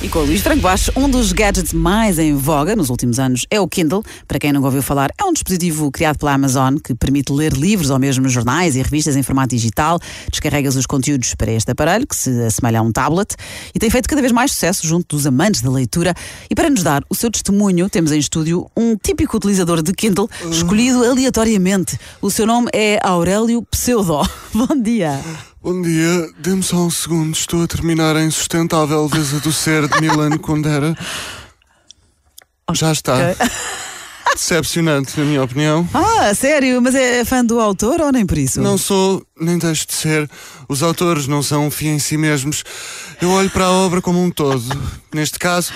E com o Luís Franco Baixo, um dos gadgets mais em voga nos últimos anos é o Kindle. Para quem não ouviu falar, é um dispositivo criado pela Amazon que permite ler livros ou mesmo jornais e revistas em formato digital. Descarregas os conteúdos para este aparelho, que se assemelha a um tablet, e tem feito cada vez mais sucesso junto dos amantes da leitura. E para nos dar o seu testemunho, temos em estúdio um típico utilizador de Kindle, escolhido aleatoriamente. O seu nome é Aurélio Pseudo. Bom dia. Bom dia, dê-me só um segundo, estou a terminar a insustentável Veza do Ser de Milan Kundera. Já está. Decepcionante, na minha opinião. Ah, sério? Mas é fã do autor ou nem por isso? Não sou, nem deixo de ser. Os autores não são um fim em si mesmos. Eu olho para a obra como um todo. Neste caso,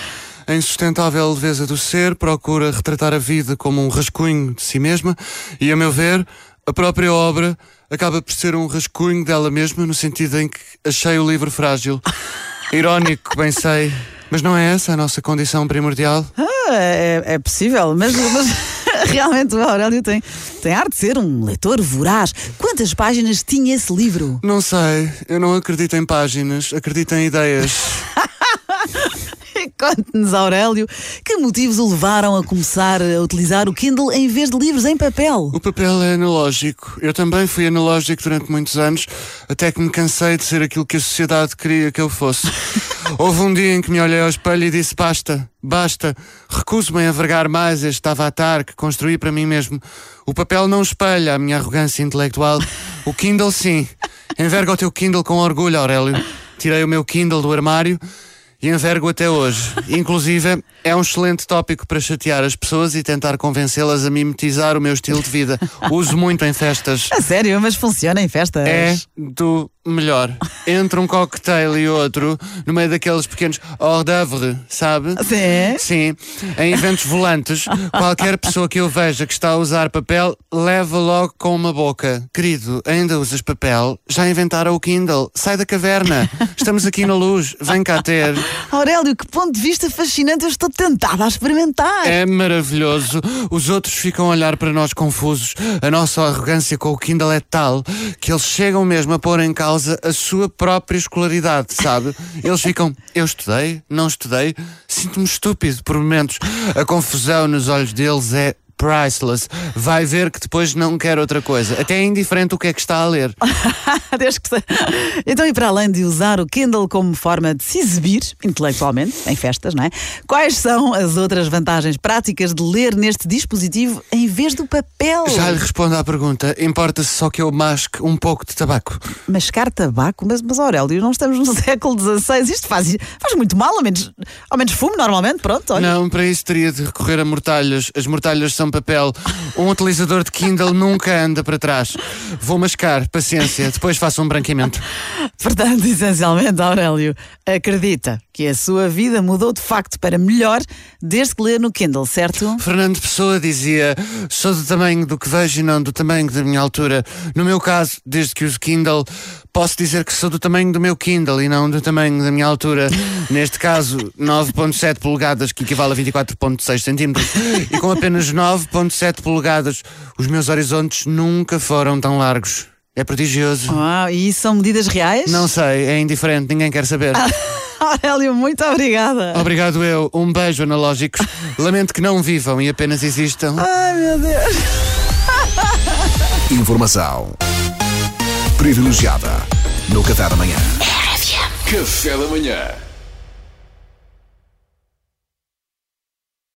a insustentável leveza do ser procura retratar a vida como um rascunho de si mesma e, a meu ver, a própria obra acaba por ser um rascunho dela mesma, no sentido em que achei o livro frágil. Irónico, bem sei, mas não é essa a nossa condição primordial? Ah, é, é possível, mas, mas realmente o Aurélio tem, tem ar de ser um leitor voraz. Quantas páginas tinha esse livro? Não sei, eu não acredito em páginas, acredito em ideias. Conte-nos, Aurélio, que motivos o levaram a começar a utilizar o Kindle em vez de livros em papel? O papel é analógico. Eu também fui analógico durante muitos anos, até que me cansei de ser aquilo que a sociedade queria que eu fosse. Houve um dia em que me olhei ao espelho e disse: basta, basta, recuso-me a envergar mais este avatar que construí para mim mesmo. O papel não espelha a minha arrogância intelectual. O Kindle, sim. Enverga o teu Kindle com orgulho, Aurélio. Tirei o meu Kindle do armário e envergo até hoje. Inclusive, é um excelente tópico para chatear as pessoas e tentar convencê-las a mimetizar o meu estilo de vida. Uso muito em festas. A sério, mas funciona em festas? É do melhor. Entre um cocktail e outro, no meio daqueles pequenos hors d'oeuvre, sabe? Sim. Sim. Em eventos volantes, qualquer pessoa que eu veja que está a usar papel, leva logo com uma boca. Querido, ainda usas papel? Já inventaram o Kindle? Sai da caverna. Estamos aqui na luz. Vem cá ter. Aurélio, que ponto de vista fascinante, eu estou tentada a experimentar. É maravilhoso. Os outros ficam a olhar para nós confusos. A nossa arrogância com o Kindle é tal que eles chegam mesmo a pôr em causa a sua própria escolaridade, sabe? Eles ficam, eu estudei, não estudei, sinto-me estúpido por momentos. A confusão nos olhos deles é priceless. Vai ver que depois não quer outra coisa. Até é indiferente o que é que está a ler. Então, e para além de usar o Kindle como forma de se exibir intelectualmente, em festas, não é? Quais são as outras vantagens práticas de ler neste dispositivo em vez do papel? Já lhe respondo à pergunta. Importa-se só que eu masque um pouco de tabaco. Mascar tabaco? Mas, mas Aurélio, não estamos no século XVI. Isto faz, faz muito mal, ao menos, ao menos fumo normalmente, pronto, olha. Não, para isso teria de recorrer a mortalhas. As mortalhas são papel. Um utilizador de Kindle nunca anda para trás. Vou mascar, paciência, depois faço um branqueamento. Portanto, essencialmente, Aurélio, acredita que a sua vida mudou de facto para melhor desde que lê no Kindle, certo? Fernando Pessoa dizia: sou do tamanho do que vejo e não do tamanho da minha altura. No meu caso, desde que uso Kindle, posso dizer que sou do tamanho do meu Kindle e não do tamanho da minha altura. Neste caso, 9,7 polegadas, que equivale a 24,6 centímetros. E com apenas 9,7 polegadas, os meus horizontes nunca foram tão largos. É prodigioso. Ah, e isso são medidas reais? Não sei, é indiferente, ninguém quer saber. Aurélio, muito obrigada. Obrigado eu, um beijo analógicos. Lamento que não vivam e apenas existam. Ai, meu Deus. Informação privilegiada no Café da Manhã. Café da manhã.